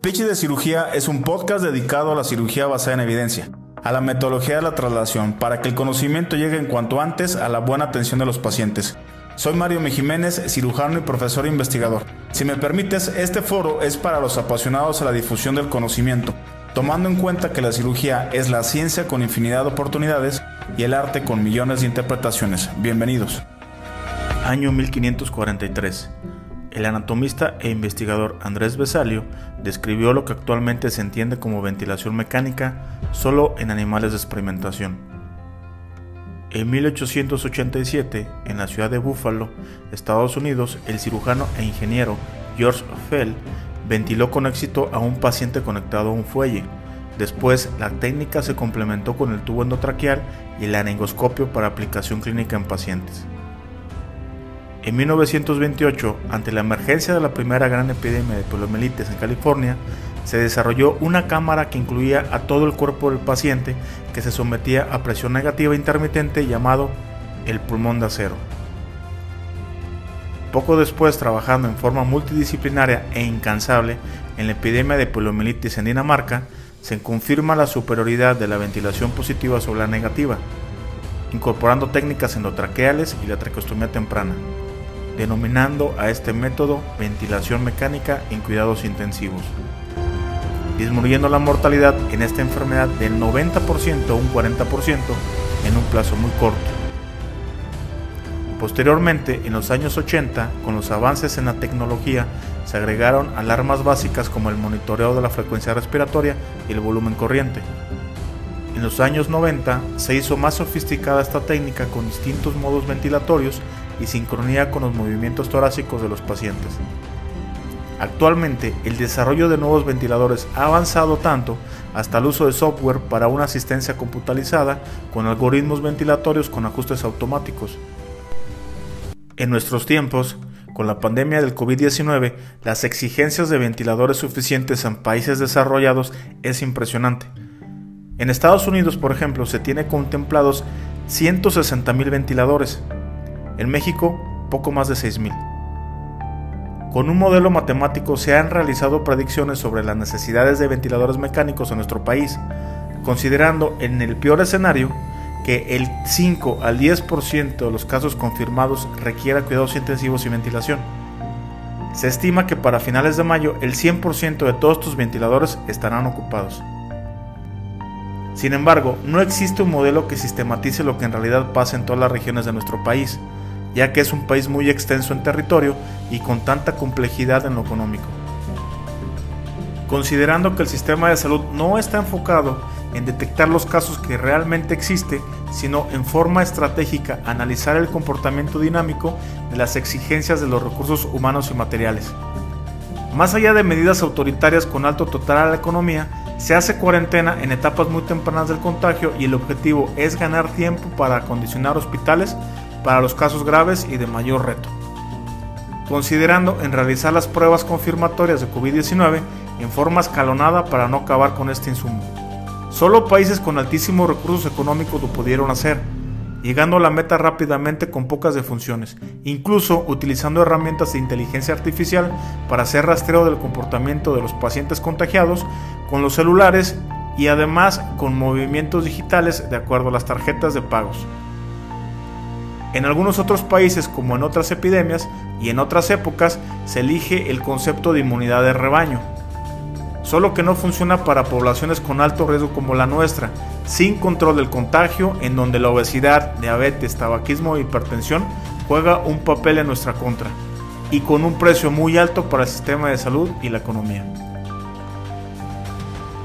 Pitch de Cirugía es un podcast dedicado a la cirugía basada en evidencia, a la metodología de la traslación, para que el conocimiento llegue en cuanto antes a la buena atención de los pacientes. Soy Mario Mejiménez, cirujano y profesor investigador. Si me permites, este foro es para los apasionados a la difusión del conocimiento, tomando en cuenta que la cirugía es la ciencia con infinidad de oportunidades y el arte con millones de interpretaciones. Bienvenidos. Año 1543. El anatomista e investigador Andrés Besalio describió lo que actualmente se entiende como ventilación mecánica solo en animales de experimentación. En 1887, en la ciudad de Buffalo, Estados Unidos, el cirujano e ingeniero George Fell ventiló con éxito a un paciente conectado a un fuelle. Después, la técnica se complementó con el tubo endotraqueal y el anengoscopio para aplicación clínica en pacientes. En 1928, ante la emergencia de la primera gran epidemia de poliomielitis en California, se desarrolló una cámara que incluía a todo el cuerpo del paciente que se sometía a presión negativa intermitente llamado el pulmón de acero. Poco después, trabajando en forma multidisciplinaria e incansable en la epidemia de poliomielitis en Dinamarca, se confirma la superioridad de la ventilación positiva sobre la negativa, incorporando técnicas endotraqueales y la traqueostomía temprana denominando a este método ventilación mecánica en cuidados intensivos, disminuyendo la mortalidad en esta enfermedad del 90% a un 40% en un plazo muy corto. Posteriormente, en los años 80, con los avances en la tecnología, se agregaron alarmas básicas como el monitoreo de la frecuencia respiratoria y el volumen corriente. En los años 90 se hizo más sofisticada esta técnica con distintos modos ventilatorios y sincronía con los movimientos torácicos de los pacientes. Actualmente, el desarrollo de nuevos ventiladores ha avanzado tanto hasta el uso de software para una asistencia computarizada con algoritmos ventilatorios con ajustes automáticos. En nuestros tiempos, con la pandemia del COVID-19, las exigencias de ventiladores suficientes en países desarrollados es impresionante. En Estados Unidos, por ejemplo, se tiene contemplados 160.000 ventiladores, en México, poco más de 6.000. Con un modelo matemático se han realizado predicciones sobre las necesidades de ventiladores mecánicos en nuestro país, considerando en el peor escenario que el 5 al 10% de los casos confirmados requiera cuidados intensivos y ventilación. Se estima que para finales de mayo el 100% de todos estos ventiladores estarán ocupados. Sin embargo, no existe un modelo que sistematice lo que en realidad pasa en todas las regiones de nuestro país, ya que es un país muy extenso en territorio y con tanta complejidad en lo económico. Considerando que el sistema de salud no está enfocado en detectar los casos que realmente existen, sino en forma estratégica analizar el comportamiento dinámico de las exigencias de los recursos humanos y materiales. Más allá de medidas autoritarias con alto total a la economía, se hace cuarentena en etapas muy tempranas del contagio y el objetivo es ganar tiempo para acondicionar hospitales para los casos graves y de mayor reto, considerando en realizar las pruebas confirmatorias de COVID-19 en forma escalonada para no acabar con este insumo. Solo países con altísimos recursos económicos lo pudieron hacer, llegando a la meta rápidamente con pocas defunciones, incluso utilizando herramientas de inteligencia artificial para hacer rastreo del comportamiento de los pacientes contagiados con los celulares y además con movimientos digitales de acuerdo a las tarjetas de pagos. En algunos otros países, como en otras epidemias y en otras épocas, se elige el concepto de inmunidad de rebaño, solo que no funciona para poblaciones con alto riesgo como la nuestra, sin control del contagio, en donde la obesidad, diabetes, tabaquismo e hipertensión juega un papel en nuestra contra, y con un precio muy alto para el sistema de salud y la economía.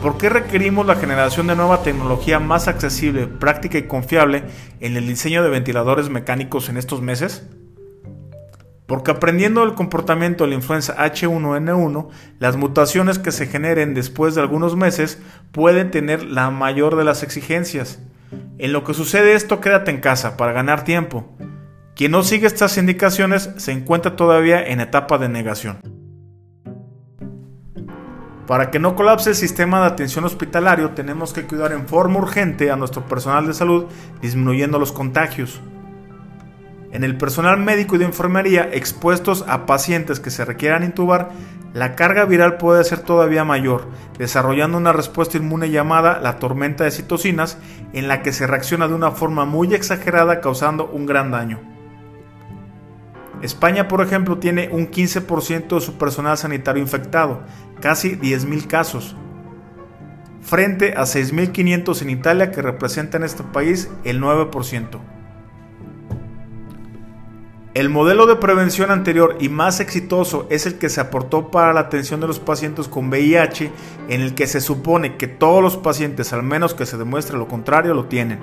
¿Por qué requerimos la generación de nueva tecnología más accesible, práctica y confiable en el diseño de ventiladores mecánicos en estos meses? Porque aprendiendo el comportamiento de la influenza H1N1, las mutaciones que se generen después de algunos meses pueden tener la mayor de las exigencias. En lo que sucede esto, quédate en casa para ganar tiempo. Quien no sigue estas indicaciones se encuentra todavía en etapa de negación. Para que no colapse el sistema de atención hospitalario, tenemos que cuidar en forma urgente a nuestro personal de salud, disminuyendo los contagios. En el personal médico y de enfermería expuestos a pacientes que se requieran intubar, la carga viral puede ser todavía mayor, desarrollando una respuesta inmune llamada la tormenta de citocinas, en la que se reacciona de una forma muy exagerada causando un gran daño. España, por ejemplo, tiene un 15% de su personal sanitario infectado, casi 10.000 casos, frente a 6.500 en Italia que representa en este país el 9%. El modelo de prevención anterior y más exitoso es el que se aportó para la atención de los pacientes con VIH, en el que se supone que todos los pacientes, al menos que se demuestre lo contrario, lo tienen.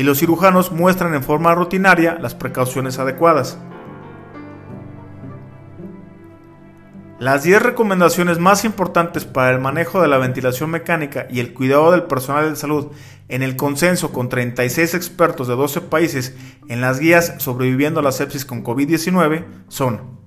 Y los cirujanos muestran en forma rutinaria las precauciones adecuadas. Las 10 recomendaciones más importantes para el manejo de la ventilación mecánica y el cuidado del personal de salud en el consenso con 36 expertos de 12 países en las guías sobreviviendo a la sepsis con COVID-19 son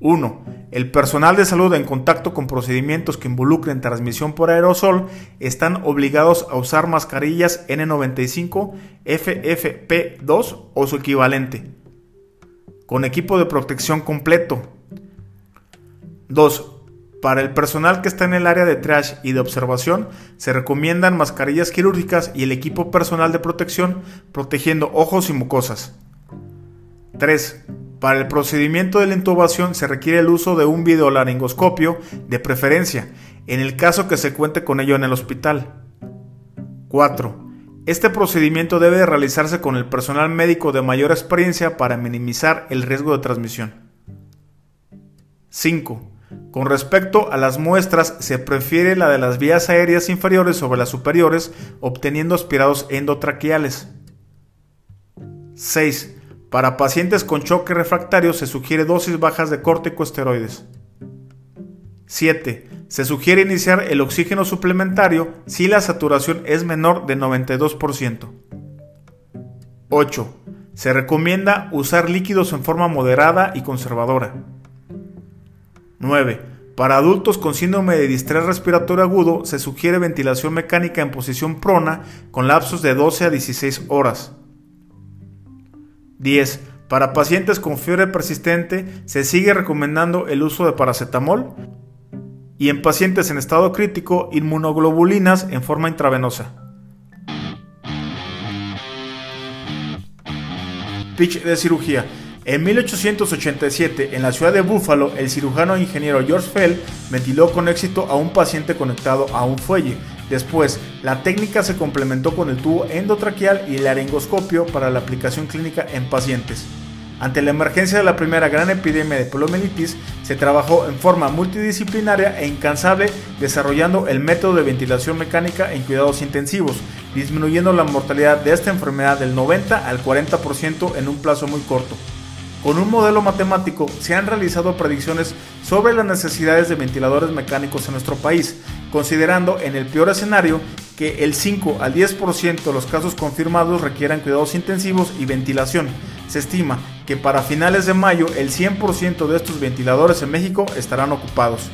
1. El personal de salud en contacto con procedimientos que involucren transmisión por aerosol están obligados a usar mascarillas N95, FFP2 o su equivalente, con equipo de protección completo, 2. Para el personal que está en el área de trash y de observación, se recomiendan mascarillas quirúrgicas y el equipo personal de protección protegiendo ojos y mucosas. 3. Para el procedimiento de la intubación se requiere el uso de un videolaringoscopio de preferencia, en el caso que se cuente con ello en el hospital. 4. Este procedimiento debe realizarse con el personal médico de mayor experiencia para minimizar el riesgo de transmisión. 5. Con respecto a las muestras, se prefiere la de las vías aéreas inferiores sobre las superiores, obteniendo aspirados endotraqueales. 6. Para pacientes con choque refractario se sugiere dosis bajas de corticosteroides. 7. Se sugiere iniciar el oxígeno suplementario si la saturación es menor de 92%. 8. Se recomienda usar líquidos en forma moderada y conservadora. 9. Para adultos con síndrome de distrés respiratorio agudo se sugiere ventilación mecánica en posición prona con lapsos de 12 a 16 horas. 10. Para pacientes con fiebre persistente se sigue recomendando el uso de paracetamol y en pacientes en estado crítico inmunoglobulinas en forma intravenosa. Pitch de cirugía. En 1887, en la ciudad de Buffalo, el cirujano ingeniero George Fell ventiló con éxito a un paciente conectado a un fuelle. Después, la técnica se complementó con el tubo endotraqueal y el laringoscopio para la aplicación clínica en pacientes. Ante la emergencia de la primera gran epidemia de poliomielitis, se trabajó en forma multidisciplinaria e incansable desarrollando el método de ventilación mecánica en cuidados intensivos, disminuyendo la mortalidad de esta enfermedad del 90 al 40% en un plazo muy corto. Con un modelo matemático se han realizado predicciones sobre las necesidades de ventiladores mecánicos en nuestro país, considerando en el peor escenario que el 5 al 10% de los casos confirmados requieran cuidados intensivos y ventilación. Se estima que para finales de mayo el 100% de estos ventiladores en México estarán ocupados.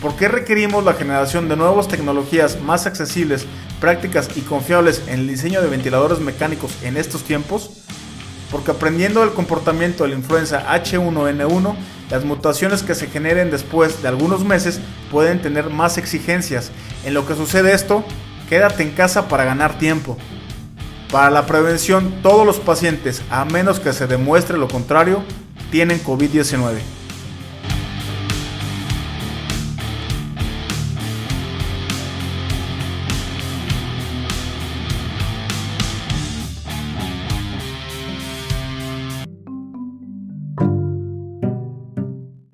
¿Por qué requerimos la generación de nuevas tecnologías más accesibles, prácticas y confiables en el diseño de ventiladores mecánicos en estos tiempos? Porque aprendiendo el comportamiento de la influenza H1N1, las mutaciones que se generen después de algunos meses pueden tener más exigencias. En lo que sucede esto, quédate en casa para ganar tiempo. Para la prevención, todos los pacientes, a menos que se demuestre lo contrario, tienen COVID-19.